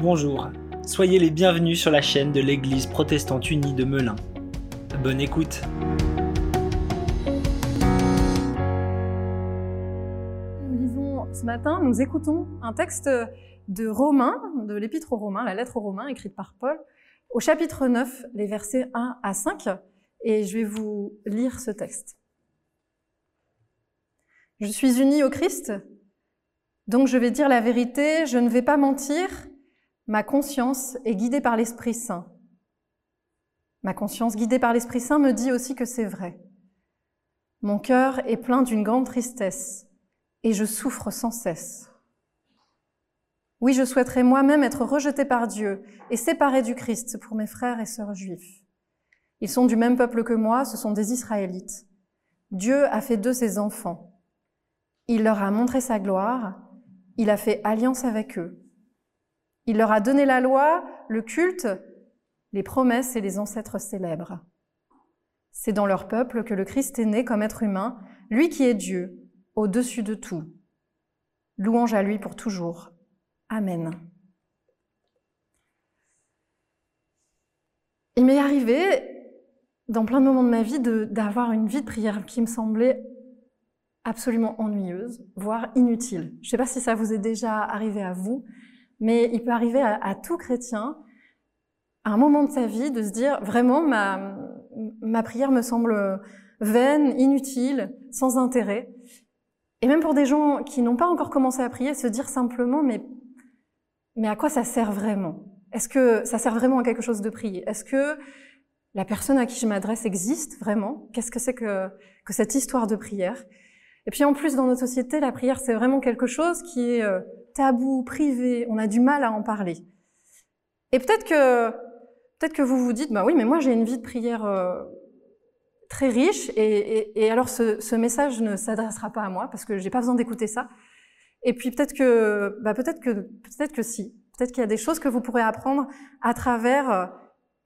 Bonjour, soyez les bienvenus sur la chaîne de l'Église protestante unie de Melun. Bonne écoute. Nous lisons ce matin, nous écoutons un texte de Romains, de l'Épître aux Romains, la lettre aux Romains écrite par Paul, au chapitre 9, les versets 1 à 5, et je vais vous lire ce texte. Je suis unie au Christ, donc je vais dire la vérité, je ne vais pas mentir, ma conscience est guidée par l'Esprit Saint. Ma conscience guidée par l'Esprit Saint me dit aussi que c'est vrai. Mon cœur est plein d'une grande tristesse et je souffre sans cesse. Oui, je souhaiterais moi-même être rejeté par Dieu et séparé du Christ pour mes frères et sœurs juifs. Ils sont du même peuple que moi, ce sont des Israélites. Dieu a fait d'eux ses enfants. Il leur a montré sa gloire, il a fait alliance avec eux. Il leur a donné la loi, le culte, les promesses et les ancêtres célèbres. C'est dans leur peuple que le Christ est né comme être humain, lui qui est Dieu, au-dessus de tout. Louange à lui pour toujours. Amen. Il m'est arrivé, dans plein de moments de ma vie, d'avoir une vie de prière qui me semblait absolument ennuyeuse, voire inutile. Je ne sais pas si ça vous est déjà arrivé à vous, mais il peut arriver à, tout chrétien, à un moment de sa vie, de se dire vraiment ma, ma prière me semble vaine, inutile, sans intérêt. Et même pour des gens qui n'ont pas encore commencé à prier, se dire simplement mais mais à quoi ça sert vraiment? Est-ce que ça sert vraiment à quelque chose de prier? Est-ce que la personne à qui je m'adresse existe vraiment? Qu'est-ce que c'est que, que cette histoire de prière? Et puis en plus, dans notre société, la prière, c'est vraiment quelque chose qui est euh, tabou, privé, on a du mal à en parler. Et peut-être que, peut-être que vous vous dites, bah oui, mais moi j'ai une vie de prière euh, très riche, et, alors ce, message ne s'adressera pas à moi, parce que j'ai pas besoin d'écouter ça. Et puis peut-être que, bah peut-être que, peut-être que si. Peut-être qu'il y a des choses que vous pourrez apprendre à travers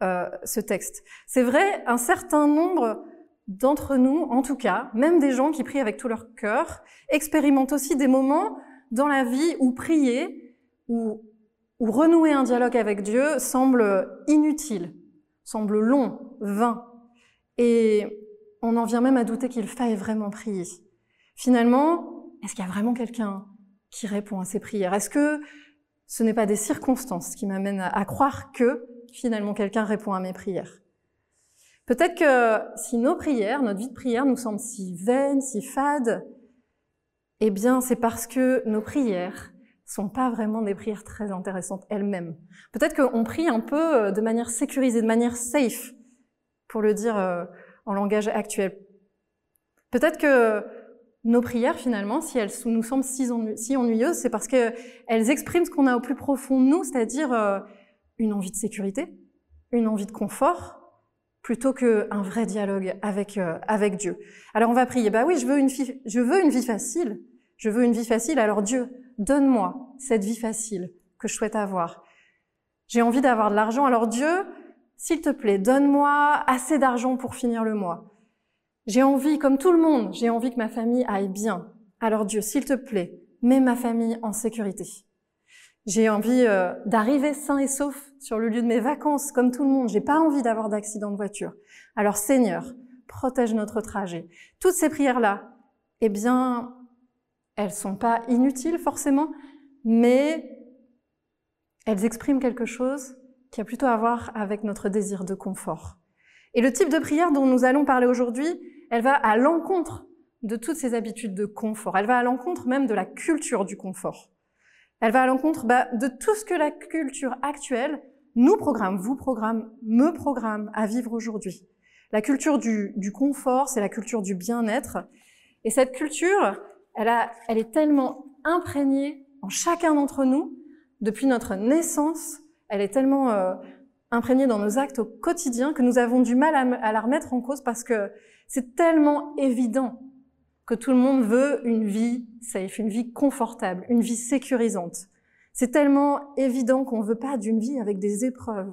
euh, ce texte. C'est vrai, un certain nombre d'entre nous, en tout cas, même des gens qui prient avec tout leur cœur, expérimentent aussi des moments dans la vie où prier, ou renouer un dialogue avec Dieu semble inutile, semble long, vain. Et on en vient même à douter qu'il faille vraiment prier. Finalement, est-ce qu'il y a vraiment quelqu'un qui répond à ces prières? Est-ce que ce n'est pas des circonstances qui m'amènent à croire que finalement quelqu'un répond à mes prières? Peut-être que si nos prières, notre vie de prière nous semble si vaine, si fade, eh bien c'est parce que nos prières sont pas vraiment des prières très intéressantes elles-mêmes. Peut-être qu'on prie un peu euh, de manière sécurisée, de manière safe, pour le dire euh, en langage actuel. Peut-être que nos prières, finalement, si elles nous semblent si, ennuyeuses, c'est parce qu'elles expriment ce qu'on a au plus profond de nous, c'est-à-dire euh, une envie de sécurité, une envie de confort, plutôt qu'un vrai dialogue avec, euh, avec Dieu. Alors on va prier, bah oui, je veux, une je veux une vie facile, je veux une vie facile, alors Dieu, donne-moi cette vie facile que je souhaite avoir. J'ai envie d'avoir de l'argent, alors Dieu, s'il te plaît, donne-moi assez d'argent pour finir le mois. J'ai envie, comme tout le monde, j'ai envie que ma famille aille bien. Alors Dieu, s'il te plaît, mets ma famille en sécurité. J'ai envie euh, d'arriver sain et sauf sur le lieu de mes vacances, comme tout le monde. J'ai pas envie d'avoir d'accident de voiture. Alors Seigneur, protège notre trajet. Toutes ces prières-là, eh bien, elles sont pas inutiles forcément, mais elles expriment quelque chose qui a plutôt à voir avec notre désir de confort. Et le type de prière dont nous allons parler aujourd'hui, elle va à l'encontre de toutes ces habitudes de confort. Elle va à l'encontre même de la culture du confort. Elle va à l'encontre bah, de tout ce que la culture actuelle nous programme, vous programme, me programme à vivre aujourd'hui. La culture du, du confort, c'est la culture du bien-être. Et cette culture, elle, a, elle est tellement imprégnée en chacun d'entre nous depuis notre naissance. Elle est tellement euh, imprégnée dans nos actes au quotidien que nous avons du mal à, à la remettre en cause parce que c'est tellement évident que tout le monde veut une vie safe, une vie confortable, une vie sécurisante. C'est tellement évident qu'on ne veut pas d'une vie avec des épreuves.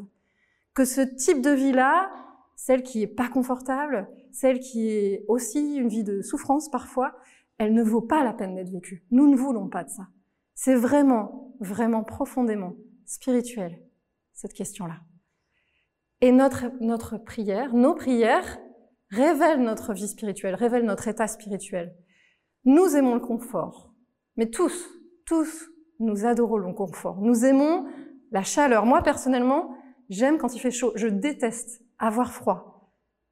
Que ce type de vie-là, celle qui est pas confortable, celle qui est aussi une vie de souffrance parfois, elle ne vaut pas la peine d'être vécue. Nous ne voulons pas de ça. C'est vraiment, vraiment profondément spirituel, cette question-là. Et notre, notre prière, nos prières révèlent notre vie spirituelle, révèlent notre état spirituel. Nous aimons le confort, mais tous, tous, nous adorons le confort. Nous aimons la chaleur. Moi, personnellement, j'aime quand il fait chaud. Je déteste avoir froid.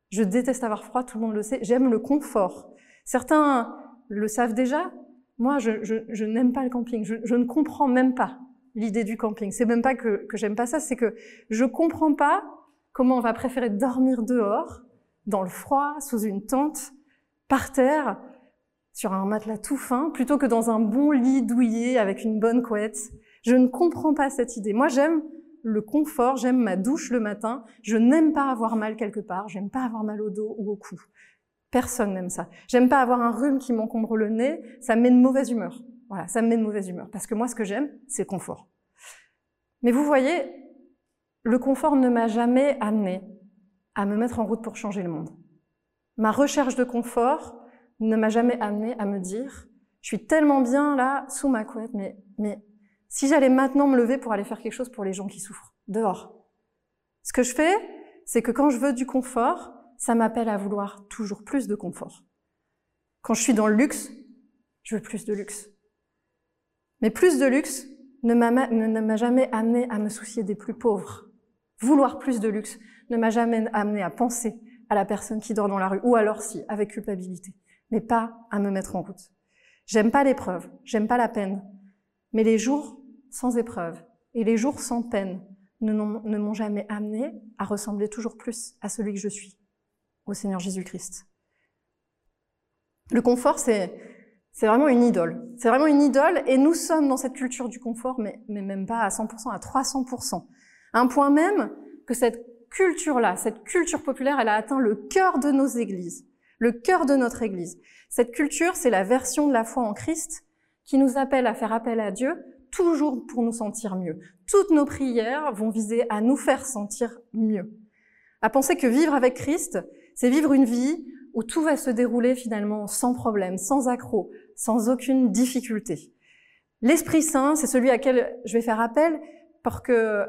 Je déteste avoir froid, tout le monde le sait. J'aime le confort. Certains le savent déjà. Moi, je, n'aime pas le camping. Je, ne comprends même pas l'idée du camping. C'est même pas que, que j'aime pas ça, c'est que je comprends pas comment on va préférer dormir dehors, dans le froid, sous une tente, par terre, sur un matelas tout fin, plutôt que dans un bon lit douillet avec une bonne couette. Je ne comprends pas cette idée. Moi, j'aime le confort, j'aime ma douche le matin, je n'aime pas avoir mal quelque part, j'aime pas avoir mal au dos ou au cou. Personne n'aime ça. J'aime pas avoir un rhume qui m'encombre le nez, ça me met de mauvaise humeur. Voilà, ça me met de mauvaise humeur. Parce que moi, ce que j'aime, c'est le confort. Mais vous voyez, le confort ne m'a jamais amené à me mettre en route pour changer le monde. Ma recherche de confort ne m'a jamais amené à me dire, je suis tellement bien là, sous ma couette, mais, mais si j'allais maintenant me lever pour aller faire quelque chose pour les gens qui souffrent, dehors. Ce que je fais, c'est que quand je veux du confort, ça m'appelle à vouloir toujours plus de confort. Quand je suis dans le luxe, je veux plus de luxe. Mais plus de luxe ne m'a jamais amené à me soucier des plus pauvres. Vouloir plus de luxe ne m'a jamais amené à penser à la personne qui dort dans la rue, ou alors si, avec culpabilité, mais pas à me mettre en route. J'aime pas l'épreuve, j'aime pas la peine, mais les jours sans épreuve et les jours sans peine ne, m'ont jamais amené à ressembler toujours plus à celui que je suis, au Seigneur Jésus-Christ. Le confort, c'est c'est vraiment une idole. C'est vraiment une idole et nous sommes dans cette culture du confort, mais, mais même pas à 100%, à 300%. À un point même que cette culture-là, cette culture populaire, elle a atteint le cœur de nos églises, le cœur de notre église. Cette culture, c'est la version de la foi en Christ qui nous appelle à faire appel à Dieu toujours pour nous sentir mieux. Toutes nos prières vont viser à nous faire sentir mieux. À penser que vivre avec Christ, c'est vivre une vie où tout va se dérouler finalement sans problème, sans accroc, sans aucune difficulté. L'Esprit Saint, c'est celui à quel je vais faire appel pour que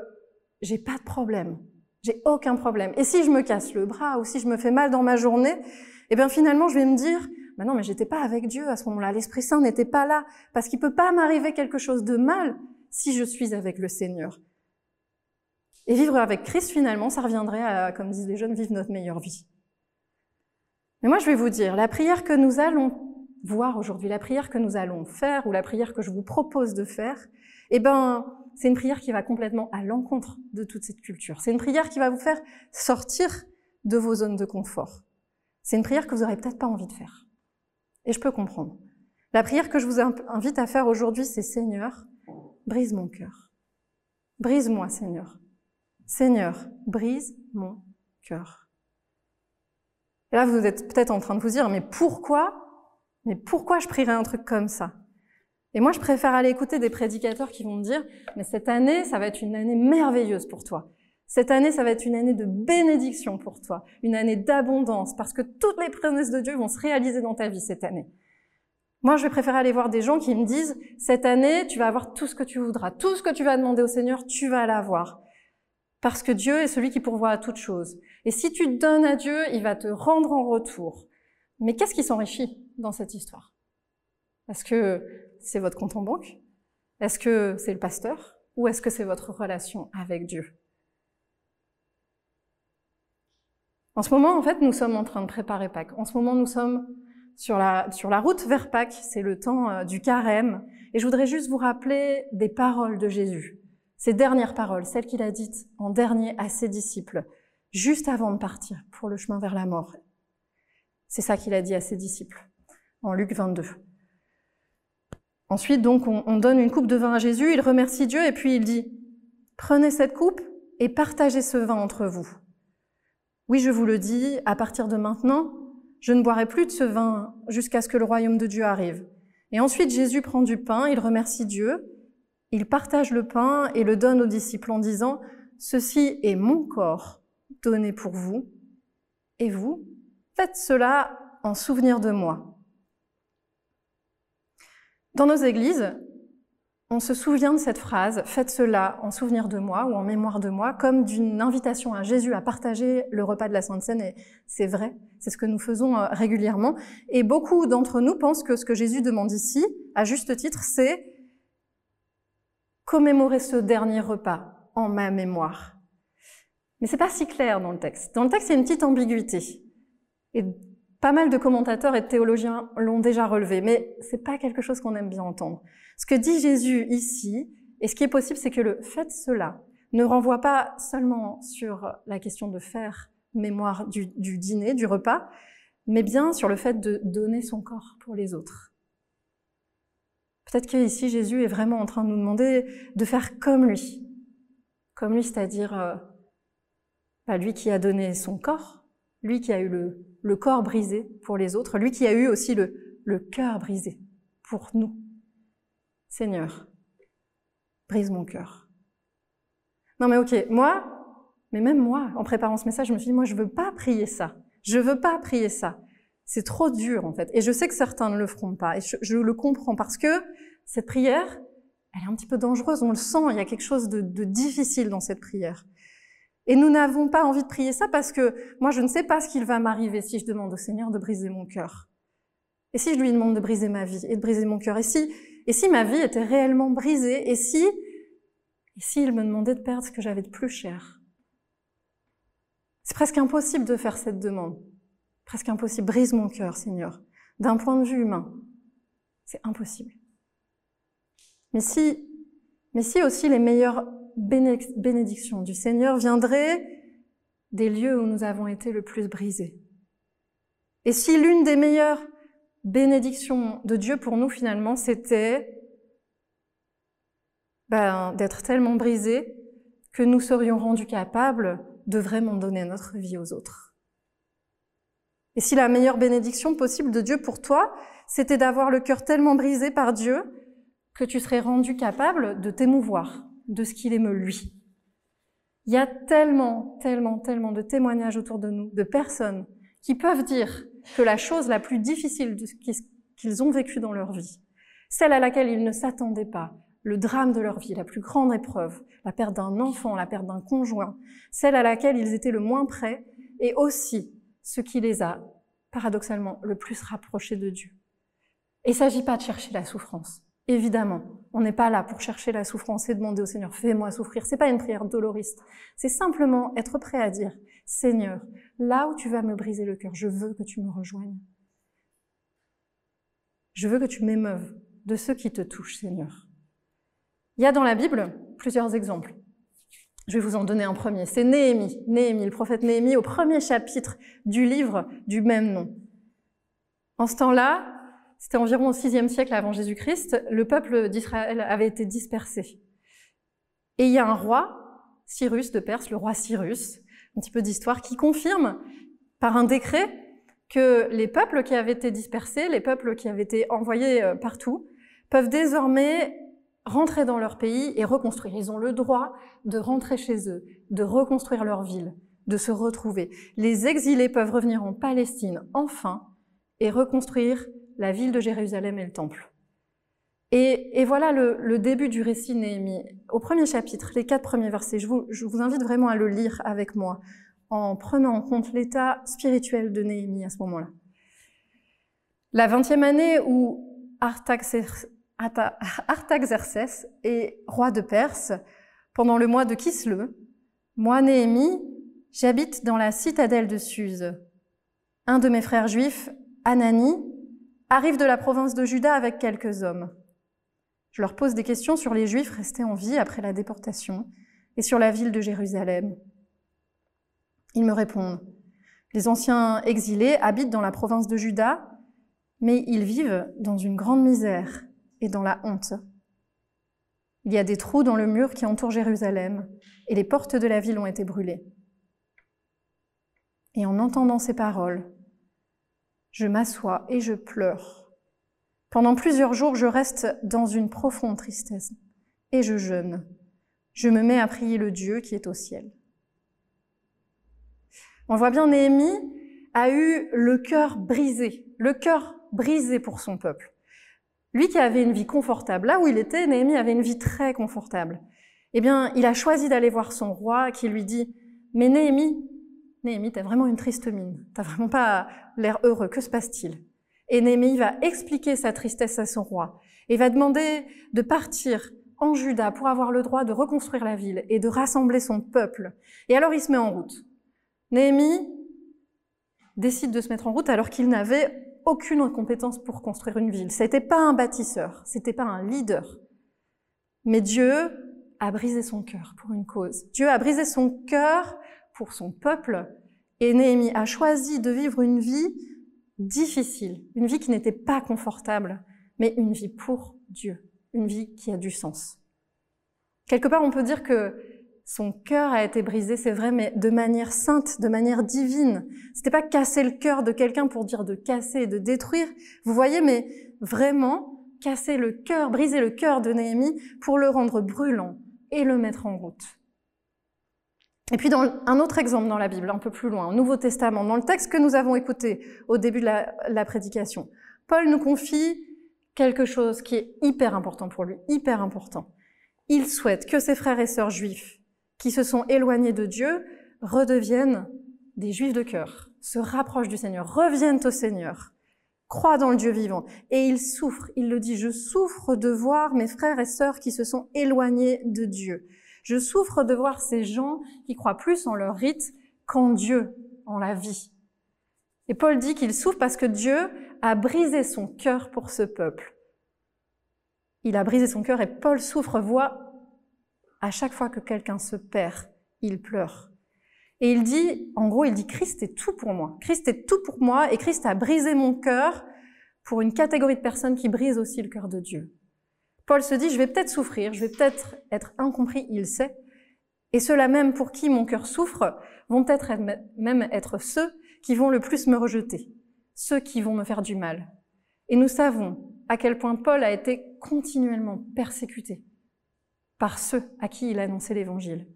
j'ai pas de problème. J'ai aucun problème. Et si je me casse le bras ou si je me fais mal dans ma journée, eh bien finalement je vais me dire bah non, mais j'étais pas avec Dieu à ce moment-là. L'Esprit Saint n'était pas là parce qu'il peut pas m'arriver quelque chose de mal si je suis avec le Seigneur. Et vivre avec Christ, finalement, ça reviendrait à, comme disent les jeunes, vivre notre meilleure vie. Mais moi, je vais vous dire, la prière que nous allons voir aujourd'hui, la prière que nous allons faire, ou la prière que je vous propose de faire, eh ben, c'est une prière qui va complètement à l'encontre de toute cette culture. C'est une prière qui va vous faire sortir de vos zones de confort. C'est une prière que vous n'aurez peut-être pas envie de faire. Et je peux comprendre. La prière que je vous invite à faire aujourd'hui, c'est Seigneur, brise mon cœur. Brise-moi, Seigneur. Seigneur, brise mon cœur. Là, vous êtes peut-être en train de vous dire, mais pourquoi? Mais pourquoi je prierais un truc comme ça? Et moi, je préfère aller écouter des prédicateurs qui vont me dire, mais cette année, ça va être une année merveilleuse pour toi. Cette année, ça va être une année de bénédiction pour toi, une année d'abondance, parce que toutes les promesses de Dieu vont se réaliser dans ta vie cette année. Moi, je vais préférer aller voir des gens qui me disent, cette année, tu vas avoir tout ce que tu voudras, tout ce que tu vas demander au Seigneur, tu vas l'avoir. Parce que Dieu est celui qui pourvoit à toutes choses. Et si tu donnes à Dieu, il va te rendre en retour. Mais qu'est-ce qui s'enrichit dans cette histoire? Est-ce que c'est votre compte en banque? Est-ce que c'est le pasteur? Ou est-ce que c'est votre relation avec Dieu? En ce moment, en fait, nous sommes en train de préparer Pâques. En ce moment, nous sommes sur la, sur la route vers Pâques. C'est le temps euh, du carême. Et je voudrais juste vous rappeler des paroles de Jésus. Ces dernières paroles, celles qu'il a dites en dernier à ses disciples, juste avant de partir pour le chemin vers la mort. C'est ça qu'il a dit à ses disciples, en Luc 22. Ensuite, donc, on, on donne une coupe de vin à Jésus, il remercie Dieu et puis il dit, prenez cette coupe et partagez ce vin entre vous. Oui, je vous le dis, à partir de maintenant, je ne boirai plus de ce vin jusqu'à ce que le royaume de Dieu arrive. Et ensuite, Jésus prend du pain, il remercie Dieu, il partage le pain et le donne aux disciples en disant, Ceci est mon corps donné pour vous, et vous, faites cela en souvenir de moi. Dans nos églises, on se souvient de cette phrase, faites cela en souvenir de moi ou en mémoire de moi, comme d'une invitation à Jésus à partager le repas de la Sainte Seine. Et c'est vrai, c'est ce que nous faisons euh, régulièrement. Et beaucoup d'entre nous pensent que ce que Jésus demande ici, à juste titre, c'est commémorer ce dernier repas en ma mémoire. Mais c'est pas si clair dans le texte. Dans le texte, il y a une petite ambiguïté. Et pas mal de commentateurs et de théologiens l'ont déjà relevé, mais c'est pas quelque chose qu'on aime bien entendre. Ce que dit Jésus ici, et ce qui est possible, c'est que le fait cela ne renvoie pas seulement sur la question de faire mémoire du, du dîner, du repas, mais bien sur le fait de donner son corps pour les autres. Peut-être qu'ici, Jésus est vraiment en train de nous demander de faire comme lui. Comme lui, c'est-à-dire euh, bah, lui qui a donné son corps, lui qui a eu le, le, corps brisé pour les autres, lui qui a eu aussi le, le cœur brisé pour nous. Seigneur, brise mon cœur. Non mais ok, moi, mais même moi, en préparant ce message, je me suis dit, moi, je veux pas prier ça. Je veux pas prier ça. C'est trop dur, en fait. Et je sais que certains ne le feront pas. Et je, le comprends parce que cette prière, elle est un petit peu dangereuse. On le sent. Il y a quelque chose de, de difficile dans cette prière. Et nous n'avons pas envie de prier ça parce que moi, je ne sais pas ce qu'il va m'arriver si je demande au Seigneur de briser mon cœur. Et si je lui demande de briser ma vie et de briser mon cœur Et si et si ma vie était réellement brisée Et si, et s'il me demandait de perdre ce que j'avais de plus cher? C'est presque impossible de faire cette demande. Presque impossible. Brise mon cœur, Seigneur. D'un point de vue humain, c'est impossible. Mais si, mais si aussi les meilleures bénédictions du Seigneur viendraient des lieux où nous avons été le plus brisés. Et si l'une des meilleures bénédiction de Dieu pour nous finalement, c'était ben, d'être tellement brisés que nous serions rendus capables de vraiment donner notre vie aux autres. Et si la meilleure bénédiction possible de Dieu pour toi, c'était d'avoir le cœur tellement brisé par Dieu que tu serais rendu capable de t'émouvoir de ce qu'il aime lui. Il y a tellement, tellement, tellement de témoignages autour de nous, de personnes qui peuvent dire que la chose la plus difficile qu'ils ont vécue dans leur vie, celle à laquelle ils ne s'attendaient pas, le drame de leur vie, la plus grande épreuve, la perte d'un enfant, la perte d'un conjoint, celle à laquelle ils étaient le moins prêts, et aussi ce qui les a, paradoxalement, le plus rapprochés de Dieu. Il ne s'agit pas de chercher la souffrance. Évidemment, on n'est pas là pour chercher la souffrance et demander au Seigneur, fais-moi souffrir. C'est pas une prière doloriste. C'est simplement être prêt à dire, Seigneur, là où tu vas me briser le cœur, je veux que tu me rejoignes. Je veux que tu m'émeuves de ceux qui te touchent, Seigneur. Il y a dans la Bible plusieurs exemples. Je vais vous en donner un premier. C'est Néhémie. Néhémie, le prophète Néhémie, au premier chapitre du livre du même nom. En ce temps-là, c'était environ au VIe siècle avant Jésus-Christ, le peuple d'Israël avait été dispersé. Et il y a un roi, Cyrus de Perse, le roi Cyrus, un petit peu d'histoire, qui confirme par un décret que les peuples qui avaient été dispersés, les peuples qui avaient été envoyés euh, partout, peuvent désormais rentrer dans leur pays et reconstruire. Ils ont le droit de rentrer chez eux, de reconstruire leur ville, de se retrouver. Les exilés peuvent revenir en Palestine enfin et reconstruire la ville de Jérusalem et le temple. Et, voilà le, début du récit Néhémie. Au premier chapitre, les quatre premiers versets, je vous, invite vraiment à le lire avec moi, en prenant en compte l'état spirituel de Néhémie à ce moment-là. La vingtième année où Artaxerxès est roi de Perse, pendant le mois de Kisle, moi, Néhémie, j'habite dans la citadelle de Suse. Un de mes frères juifs, Anani, arrive de la province de Juda avec quelques hommes. Je leur pose des questions sur les Juifs restés en vie après la déportation et sur la ville de Jérusalem. Ils me répondent, les anciens exilés habitent dans la province de Juda, mais ils vivent dans une grande misère et dans la honte. Il y a des trous dans le mur qui entourent Jérusalem, et les portes de la ville ont été brûlées. Et en entendant ces paroles, je m'assois et je pleure. Pendant plusieurs jours, je reste dans une profonde tristesse et je jeûne. Je me mets à prier le Dieu qui est au ciel. On voit bien, Néhémie a eu le cœur brisé, le cœur brisé pour son peuple. Lui qui avait une vie confortable, là où il était, Néhémie avait une vie très confortable. Eh bien, il a choisi d'aller voir son roi qui lui dit, mais Néhémie, Néhémie, t'as vraiment une triste mine. T'as vraiment pas l'air heureux. Que se passe-t-il? Et Néhémie va expliquer sa tristesse à son roi et va demander de partir en Juda pour avoir le droit de reconstruire la ville et de rassembler son peuple. Et alors il se met en route. Néhémie décide de se mettre en route alors qu'il n'avait aucune compétence pour construire une ville. C'était pas un bâtisseur, c'était pas un leader. Mais Dieu a brisé son cœur pour une cause. Dieu a brisé son cœur pour son peuple et Néhémie a choisi de vivre une vie difficile, une vie qui n'était pas confortable, mais une vie pour Dieu, une vie qui a du sens. Quelque part, on peut dire que son cœur a été brisé, c'est vrai, mais de manière sainte, de manière divine. C'était pas casser le cœur de quelqu'un pour dire de casser, de détruire. Vous voyez, mais vraiment casser le cœur, briser le cœur de Néhémie pour le rendre brûlant et le mettre en route. Et puis dans un autre exemple dans la Bible, un peu plus loin, au Nouveau Testament, dans le texte que nous avons écouté au début de la, la prédication, Paul nous confie quelque chose qui est hyper important pour lui, hyper important. Il souhaite que ses frères et sœurs juifs qui se sont éloignés de Dieu redeviennent des juifs de cœur, se rapprochent du Seigneur, reviennent au Seigneur, croient dans le Dieu vivant. Et il souffre, il le dit, je souffre de voir mes frères et sœurs qui se sont éloignés de Dieu. Je souffre de voir ces gens qui croient plus en leur rite qu'en Dieu, en la vie. Et Paul dit qu'il souffre parce que Dieu a brisé son cœur pour ce peuple. Il a brisé son cœur et Paul souffre, voit à chaque fois que quelqu'un se perd, il pleure. Et il dit, en gros, il dit, Christ est tout pour moi. Christ est tout pour moi et Christ a brisé mon cœur pour une catégorie de personnes qui brisent aussi le cœur de Dieu. Paul se dit, je vais peut-être souffrir, je vais peut-être être incompris, il sait. Et ceux-là même pour qui mon cœur souffre vont peut-être même être ceux qui vont le plus me rejeter, ceux qui vont me faire du mal. Et nous savons à quel point Paul a été continuellement persécuté par ceux à qui il a annoncé l'évangile.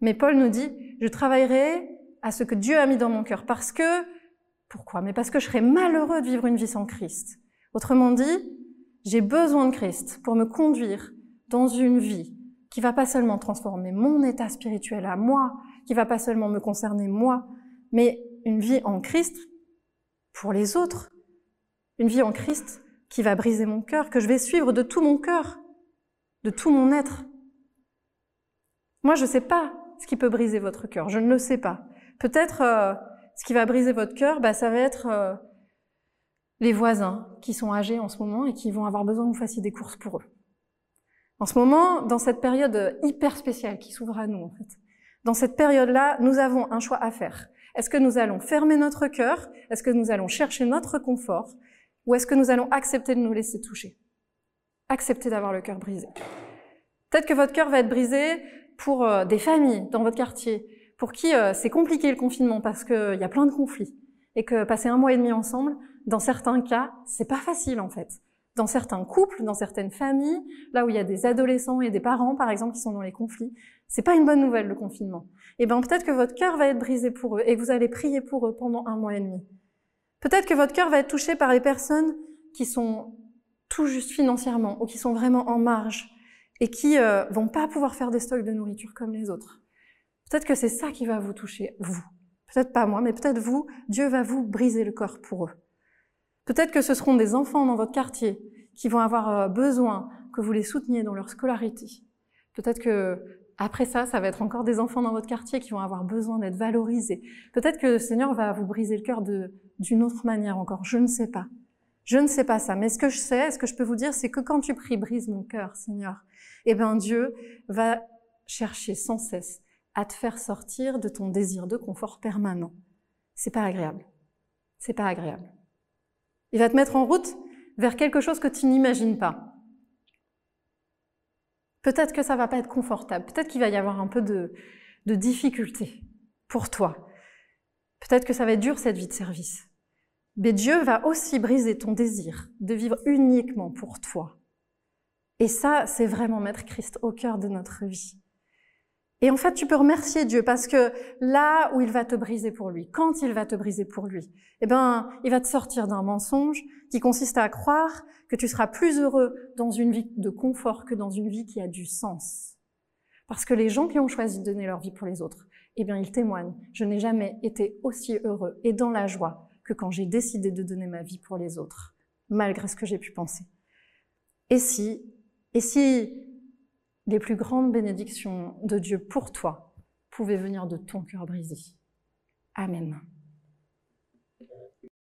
Mais Paul nous dit, je travaillerai à ce que Dieu a mis dans mon cœur parce que, pourquoi? Mais parce que je serais malheureux de vivre une vie sans Christ. Autrement dit, j'ai besoin de Christ pour me conduire dans une vie qui va pas seulement transformer mon état spirituel à moi, qui va pas seulement me concerner moi, mais une vie en Christ pour les autres. Une vie en Christ qui va briser mon cœur, que je vais suivre de tout mon cœur, de tout mon être. Moi, je ne sais pas ce qui peut briser votre cœur, je ne le sais pas. Peut-être euh, ce qui va briser votre cœur, bah, ça va être euh, les voisins qui sont âgés en ce moment et qui vont avoir besoin que vous fassiez des courses pour eux. En ce moment, dans cette période hyper spéciale qui s'ouvre à nous, en fait, dans cette période-là, nous avons un choix à faire. Est-ce que nous allons fermer notre cœur? Est-ce que nous allons chercher notre confort? Ou est-ce que nous allons accepter de nous laisser toucher? Accepter d'avoir le cœur brisé. Peut-être que votre cœur va être brisé pour euh, des familles dans votre quartier, pour qui euh, c'est compliqué le confinement parce qu'il y a plein de conflits, et que passer un mois et demi ensemble, dans certains cas, c'est pas facile en fait. Dans certains couples, dans certaines familles, là où il y a des adolescents et des parents, par exemple, qui sont dans les conflits, c'est pas une bonne nouvelle le confinement. Et eh ben peut-être que votre cœur va être brisé pour eux et vous allez prier pour eux pendant un mois et demi. Peut-être que votre cœur va être touché par les personnes qui sont tout juste financièrement ou qui sont vraiment en marge et qui euh, vont pas pouvoir faire des stocks de nourriture comme les autres. Peut-être que c'est ça qui va vous toucher, vous. Peut-être pas moi, mais peut-être vous, Dieu va vous briser le corps pour eux. Peut-être que ce seront des enfants dans votre quartier qui vont avoir euh, besoin que vous les souteniez dans leur scolarité. Peut-être que après ça, ça va être encore des enfants dans votre quartier qui vont avoir besoin d'être valorisés. Peut-être que le Seigneur va vous briser le cœur d'une autre manière encore. Je ne sais pas. Je ne sais pas ça. Mais ce que je sais, ce que je peux vous dire, c'est que quand tu pries, brise mon cœur, Seigneur. Eh bien, Dieu va chercher sans cesse à te faire sortir de ton désir de confort permanent. C'est pas agréable. C'est pas agréable. Il va te mettre en route vers quelque chose que tu n'imagines pas. Peut-être que ça va pas être confortable. Peut-être qu'il va y avoir un peu de, de difficulté pour toi. Peut-être que ça va être dur cette vie de service. Mais Dieu va aussi briser ton désir de vivre uniquement pour toi. Et ça, c'est vraiment mettre Christ au cœur de notre vie. Et en fait, tu peux remercier Dieu parce que là où il va te briser pour lui, quand il va te briser pour lui, eh ben, il va te sortir d'un mensonge, qui consiste à croire que tu seras plus heureux dans une vie de confort que dans une vie qui a du sens. Parce que les gens qui ont choisi de donner leur vie pour les autres, eh bien, ils témoignent. Je n'ai jamais été aussi heureux et dans la joie que quand j'ai décidé de donner ma vie pour les autres, malgré ce que j'ai pu penser. Et si, et si les plus grandes bénédictions de Dieu pour toi pouvaient venir de ton cœur brisé Amen.